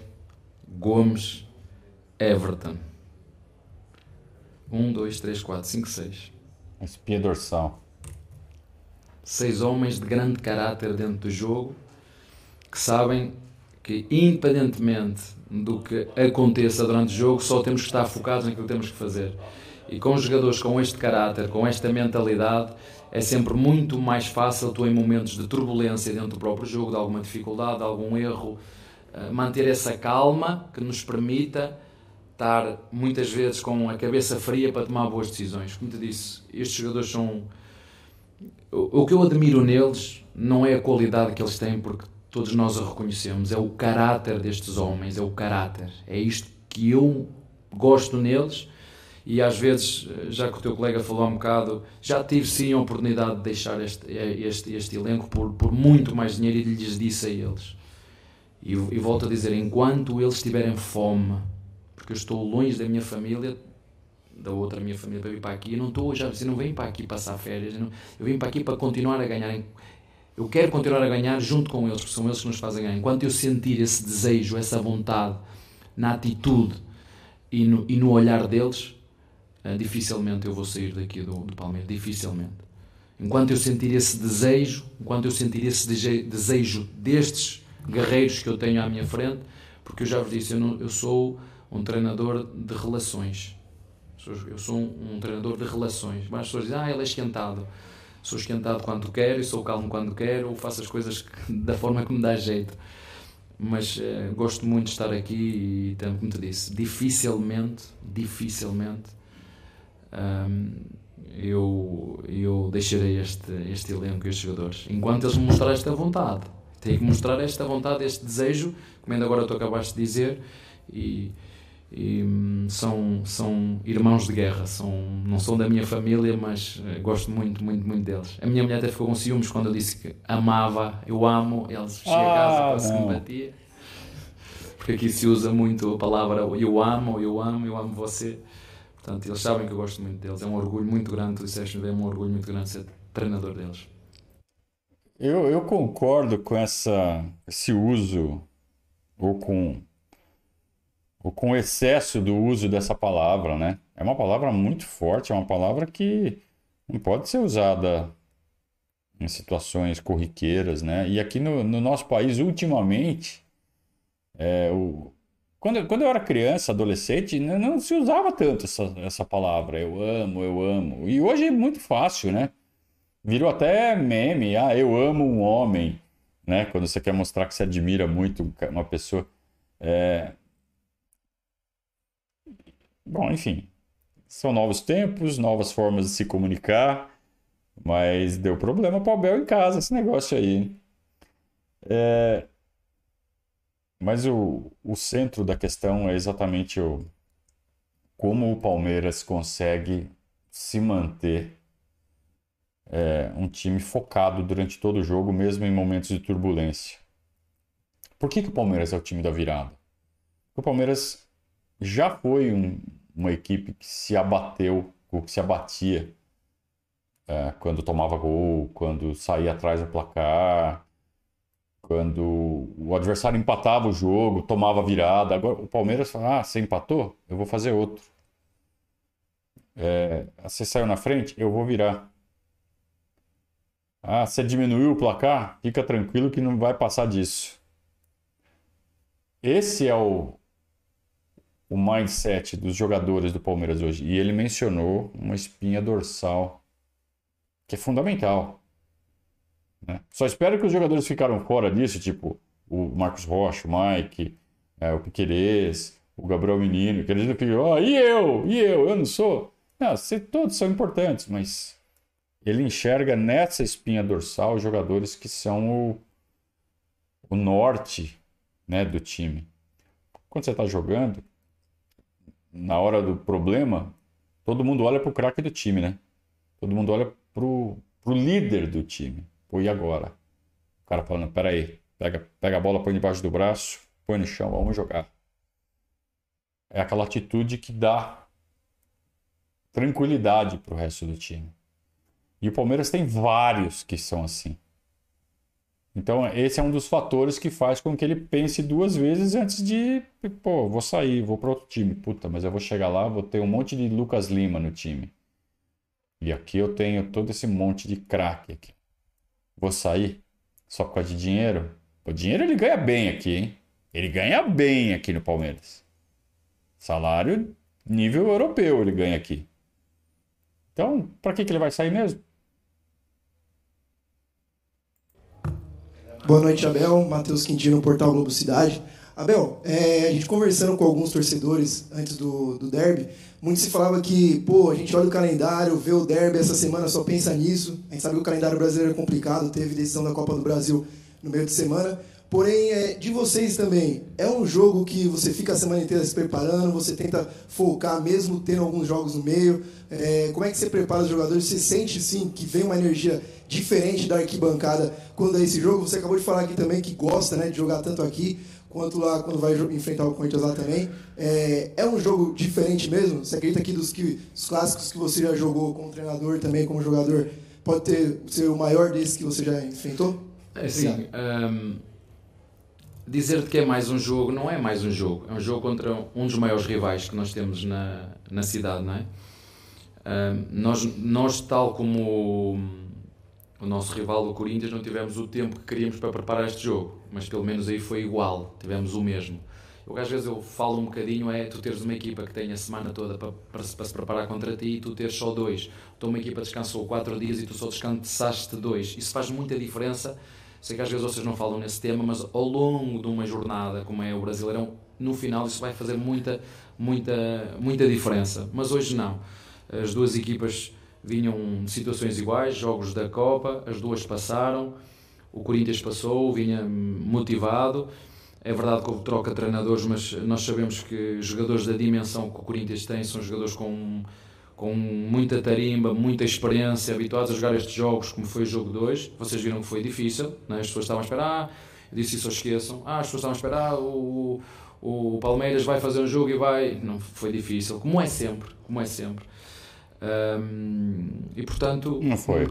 Gomes, Everton. Um, dois, três, quatro, cinco, seis. Espia dorsal. Seis homens de grande caráter dentro do jogo que sabem que, independentemente do que aconteça durante o jogo, só temos que estar focados naquilo que temos que fazer. E com jogadores com este caráter, com esta mentalidade, é sempre muito mais fácil tu, em momentos de turbulência dentro do próprio jogo, de alguma dificuldade, de algum erro, eh, manter essa calma que nos permita estar muitas vezes com a cabeça fria para tomar boas decisões. Como te disse, estes jogadores são. O que eu admiro neles não é a qualidade que eles têm, porque todos nós a reconhecemos, é o caráter destes homens, é o caráter. É isto que eu gosto neles. E às vezes, já que o teu colega falou um bocado, já tive sim a oportunidade de deixar este, este, este elenco por, por muito mais dinheiro e lhes disse a eles. E, e volto a dizer: enquanto eles tiverem fome, porque eu estou longe da minha família, da outra minha família para vir para aqui. Eu não estou já, eu não venho para aqui passar férias. Eu, não, eu vim para aqui para continuar a ganhar. Eu quero continuar a ganhar junto com eles, porque são eles que nos fazem ganhar. Enquanto eu sentir esse desejo, essa vontade na atitude e no, e no olhar deles, uh, dificilmente eu vou sair daqui do, do Palmeiras. Dificilmente. Enquanto eu sentir esse desejo, enquanto eu sentir esse desejo destes guerreiros que eu tenho à minha frente, porque eu já vos disse, eu, não, eu sou um treinador de relações. Eu sou um, um treinador de relações. Mas as pessoas dizem, ah, ele é esquentado. Sou esquentado quando quero e sou calmo quando quero, faço as coisas da forma que me dá jeito. Mas uh, gosto muito de estar aqui e, como te disse, dificilmente, dificilmente um, eu, eu deixarei este, este elenco e estes jogadores. Enquanto eles me mostrarem esta vontade. Tenho que mostrar esta vontade, este desejo, como ainda agora tu acabaste de dizer, e, e hum, são, são irmãos de guerra, são, não são da minha família, mas uh, gosto muito, muito, muito deles. A minha mulher até ficou com ciúmes quando eu disse que amava, eu amo, eles chegam ah, a casa com a simpatia. Porque aqui se usa muito a palavra eu amo, eu amo, eu amo você. Portanto, eles sabem que eu gosto muito deles. É um orgulho muito grande, tu disseste, é um orgulho muito grande ser treinador deles. Eu, eu concordo com essa, esse uso, ou com, ou com excesso do uso dessa palavra, né? É uma palavra muito forte, é uma palavra que não pode ser usada em situações corriqueiras, né? E aqui no, no nosso país, ultimamente, é, o, quando, quando eu era criança, adolescente, não, não se usava tanto essa, essa palavra, eu amo, eu amo. E hoje é muito fácil, né? Virou até meme, ah, eu amo um homem, né? Quando você quer mostrar que você admira muito uma pessoa. É... Bom, enfim, são novos tempos, novas formas de se comunicar, mas deu problema para o Abel em casa esse negócio aí. É... Mas o, o centro da questão é exatamente o, como o Palmeiras consegue se manter é, um time focado durante todo o jogo, mesmo em momentos de turbulência. Por que, que o Palmeiras é o time da virada? O Palmeiras já foi um, uma equipe que se abateu, ou que se abatia é, quando tomava gol, quando saía atrás do placar, quando o adversário empatava o jogo, tomava virada. Agora o Palmeiras fala: ah, você empatou? Eu vou fazer outro. É, você saiu na frente? Eu vou virar. Ah, você diminuiu o placar? Fica tranquilo que não vai passar disso. Esse é o, o mindset dos jogadores do Palmeiras hoje. E ele mencionou uma espinha dorsal que é fundamental. Né? Só espero que os jogadores ficaram fora disso, tipo o Marcos Rocha, o Mike, é, o Piquerez, o Gabriel Menino, que eles não ficam, oh, e eu? E eu? Eu não sou? Não, todos são importantes, mas ele enxerga nessa espinha dorsal jogadores que são o, o norte né, do time. Quando você está jogando, na hora do problema, todo mundo olha para o craque do time, né? Todo mundo olha para o líder do time. Pô, e agora? O cara falando, peraí, pega, pega a bola, põe debaixo do braço, põe no chão, vamos jogar. É aquela atitude que dá tranquilidade para o resto do time. E o Palmeiras tem vários que são assim. Então, esse é um dos fatores que faz com que ele pense duas vezes antes de, pô, vou sair, vou para outro time. Puta, mas eu vou chegar lá, vou ter um monte de Lucas Lima no time. E aqui eu tenho todo esse monte de craque aqui. Vou sair só por causa de dinheiro? O dinheiro ele ganha bem aqui, hein? Ele ganha bem aqui no Palmeiras. Salário nível europeu ele ganha aqui. Então, para que, que ele vai sair mesmo? Boa noite, Abel. Matheus Quintino, Portal Globo Cidade. Abel, é, a gente conversando com alguns torcedores antes do, do derby, muito se falava que, pô, a gente olha o calendário, vê o derby essa semana, só pensa nisso. A gente sabe que o calendário brasileiro é complicado, teve decisão da Copa do Brasil no meio de semana. Porém, é, de vocês também, é um jogo que você fica a semana inteira se preparando, você tenta focar mesmo tendo alguns jogos no meio. É, como é que você prepara os jogadores? Você sente, sim, que vem uma energia diferente da arquibancada quando é esse jogo? Você acabou de falar aqui também que gosta né, de jogar tanto aqui quanto lá quando vai enfrentar o Corinthians lá também. É, é um jogo diferente mesmo? Você acredita que dos, que dos clássicos que você já jogou como treinador também, como jogador, pode ter ser o maior desses que você já enfrentou? É sim. Um, dizer que é mais um jogo não é mais um jogo. É um jogo contra um dos maiores rivais que nós temos na, na cidade, não é? Um, nós, nós, tal como o nosso rival, o Corinthians, não tivemos o tempo que queríamos para preparar este jogo, mas pelo menos aí foi igual, tivemos o mesmo. Eu, às vezes eu falo um bocadinho é tu teres uma equipa que tem a semana toda para, para, para se preparar contra ti e tu teres só dois. Então uma equipa descansou quatro dias e tu só descansaste dois. Isso faz muita diferença. Sei que às vezes vocês não falam nesse tema, mas ao longo de uma jornada como é o Brasileirão, no final isso vai fazer muita, muita, muita diferença. Mas hoje não. As duas equipas vinham de situações iguais, jogos da Copa, as duas passaram, o Corinthians passou, vinha motivado. É verdade que houve troca de treinadores, mas nós sabemos que jogadores da dimensão que o Corinthians tem são jogadores com, com muita tarimba, muita experiência, habituados a jogar estes jogos, como foi o jogo 2. Vocês viram que foi difícil, né? as pessoas estavam a esperar, ah, eu disse isso, esqueçam. Ah, as pessoas estavam a esperar, o, o Palmeiras vai fazer um jogo e vai. Não foi difícil, como é sempre, como é sempre. Um, e portanto, não foi.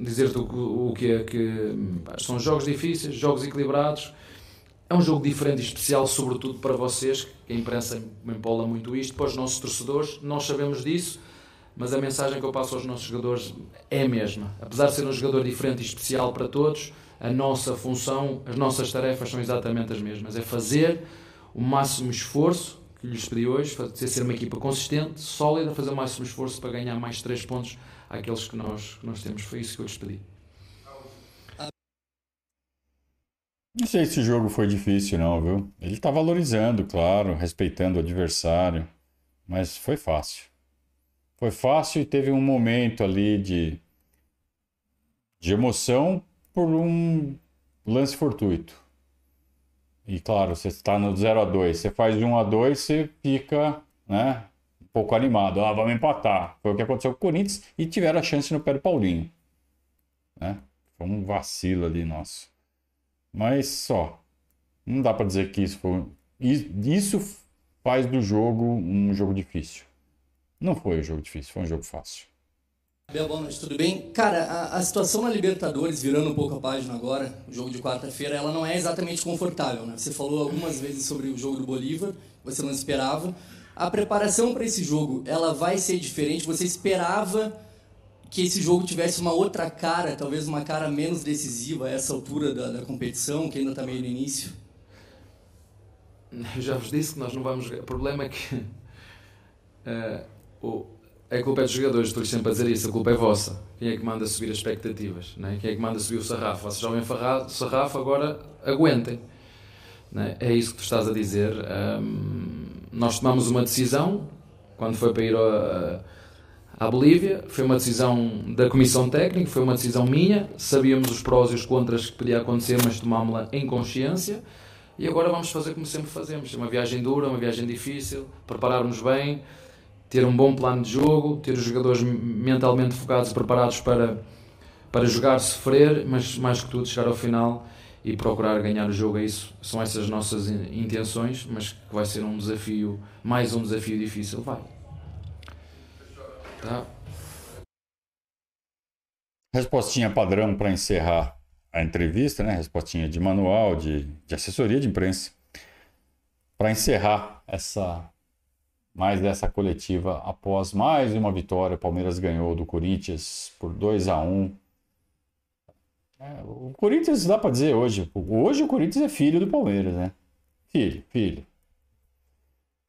Dizer-te o, o que é que são jogos difíceis, jogos equilibrados. É um jogo diferente e especial, sobretudo para vocês, que a imprensa me empola muito isto, para os nossos torcedores. Nós sabemos disso, mas a mensagem que eu passo aos nossos jogadores é a mesma. Apesar de ser um jogador diferente e especial para todos, a nossa função, as nossas tarefas são exatamente as mesmas. É fazer o máximo esforço que lhes pedi hoje, fazer ser uma equipa consistente, sólida, fazer o máximo esforço para ganhar mais 3 pontos àqueles que nós, que nós temos. Foi isso que eu lhes pedi. Não sei se o jogo foi difícil, não, viu? Ele está valorizando, claro, respeitando o adversário, mas foi fácil. Foi fácil e teve um momento ali de, de emoção por um lance fortuito. E claro, você está no 0 a 2 você faz de 1 a 2 você fica né, um pouco animado. Ah, vamos empatar. Foi o que aconteceu com o Corinthians e tiveram a chance no pé do Paulinho. Né? Foi um vacilo ali nosso. Mas só. Não dá para dizer que isso foi. Isso faz do jogo um jogo difícil. Não foi um jogo difícil, foi um jogo fácil. Bel, boa noite, tudo bem? Cara, a, a, situação na Libertadores, virando um pouco a página agora, o jogo de quarta-feira, ela não é exatamente confortável, né? Você falou algumas vezes sobre o jogo do Bolívar, você não esperava. A preparação para esse jogo, ela vai ser diferente? Você esperava que esse jogo tivesse uma outra cara, talvez uma cara menos decisiva a essa altura da, da competição, que ainda está meio no início? Eu já vos disse que nós não vamos... O problema é que... Uh, o a culpa é dos jogadores, estou sempre a dizer isso, a culpa é vossa. Quem é que manda subir as expectativas? Né? Quem é que manda subir o sarrafo? Vocês já ouvem sarrafo, agora aguentem. Né? É isso que tu estás a dizer. Um, nós tomamos uma decisão, quando foi para ir a, à Bolívia, foi uma decisão da Comissão Técnica, foi uma decisão minha, sabíamos os prós e os contras que podia acontecer, mas tomámos-la em consciência. E agora vamos fazer como sempre fazemos. É uma viagem dura, uma viagem difícil, prepararmos bem, ter um bom plano de jogo, ter os jogadores mentalmente focados e preparados para, para jogar, sofrer, mas mais que tudo chegar ao final e procurar ganhar o jogo. É isso, são essas nossas intenções, mas que vai ser um desafio, mais um desafio difícil. Vai. Tá. Respostinha padrão para encerrar a entrevista, né? Respostinha de manual, de, de assessoria de imprensa. Para encerrar essa mais dessa coletiva após mais uma vitória. O Palmeiras ganhou do Corinthians por 2 a 1 é, O Corinthians, dá para dizer hoje, hoje o Corinthians é filho do Palmeiras, né? Filho, filho.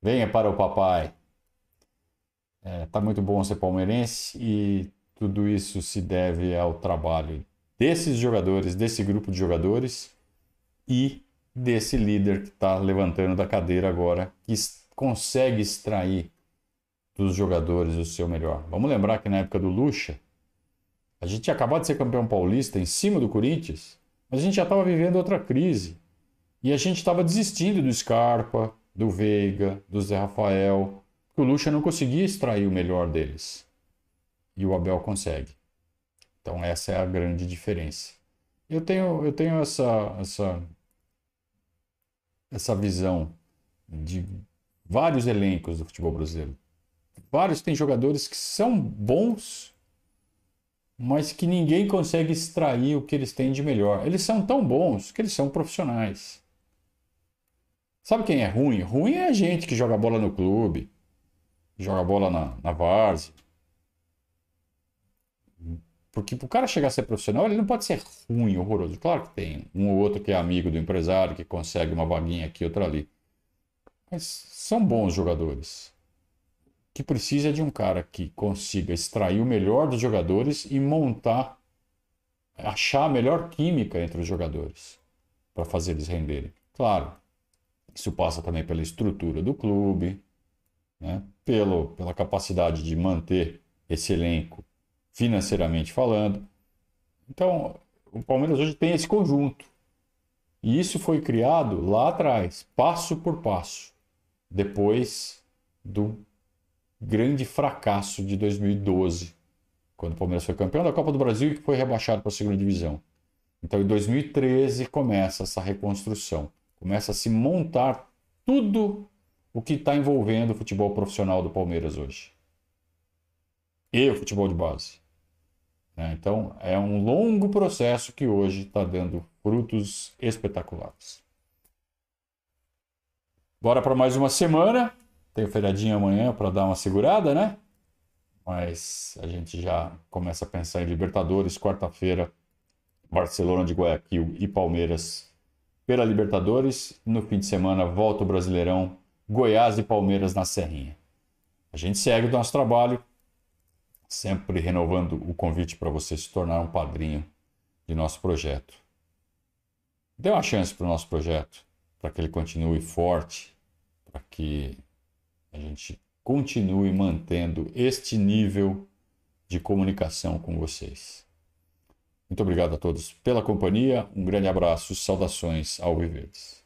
Venha para o papai. É, tá muito bom ser palmeirense e tudo isso se deve ao trabalho desses jogadores, desse grupo de jogadores e desse líder que está levantando da cadeira agora, que consegue extrair dos jogadores o seu melhor. Vamos lembrar que na época do Lucha, a gente tinha acabado de ser campeão paulista em cima do Corinthians, mas a gente já estava vivendo outra crise. E a gente estava desistindo do Scarpa, do Veiga, do Zé Rafael, porque o Lucha não conseguia extrair o melhor deles. E o Abel consegue. Então essa é a grande diferença. Eu tenho, eu tenho essa, essa, essa visão de vários elencos do futebol brasileiro. Vários têm jogadores que são bons, mas que ninguém consegue extrair o que eles têm de melhor. Eles são tão bons que eles são profissionais. Sabe quem é ruim? Ruim é a gente que joga bola no clube, joga bola na, na várzea. Porque para o cara chegar a ser profissional, ele não pode ser ruim, horroroso. Claro que tem um ou outro que é amigo do empresário, que consegue uma vaguinha aqui, outra ali. Mas são bons jogadores. O que precisa é de um cara que consiga extrair o melhor dos jogadores e montar, achar a melhor química entre os jogadores para fazer eles renderem. Claro, isso passa também pela estrutura do clube, né? Pelo, pela capacidade de manter esse elenco financeiramente falando. Então, o Palmeiras hoje tem esse conjunto. E isso foi criado lá atrás, passo por passo depois do grande fracasso de 2012, quando o Palmeiras foi campeão da Copa do Brasil e foi rebaixado para a segunda divisão. Então, em 2013 começa essa reconstrução, começa a se montar tudo o que está envolvendo o futebol profissional do Palmeiras hoje. E o futebol de base. Né? Então, é um longo processo que hoje está dando frutos espetaculares. Bora para mais uma semana. Tem o feriadinho amanhã para dar uma segurada, né? Mas a gente já começa a pensar em Libertadores. Quarta-feira, Barcelona de Guayaquil e Palmeiras pela Libertadores. No fim de semana, volta o Brasileirão, Goiás e Palmeiras na Serrinha. A gente segue o nosso trabalho, sempre renovando o convite para você se tornar um padrinho de nosso projeto. Dê uma chance para o nosso projeto, para que ele continue forte, para que a gente continue mantendo este nível de comunicação com vocês. Muito obrigado a todos pela companhia, um grande abraço, saudações ao Viverdes.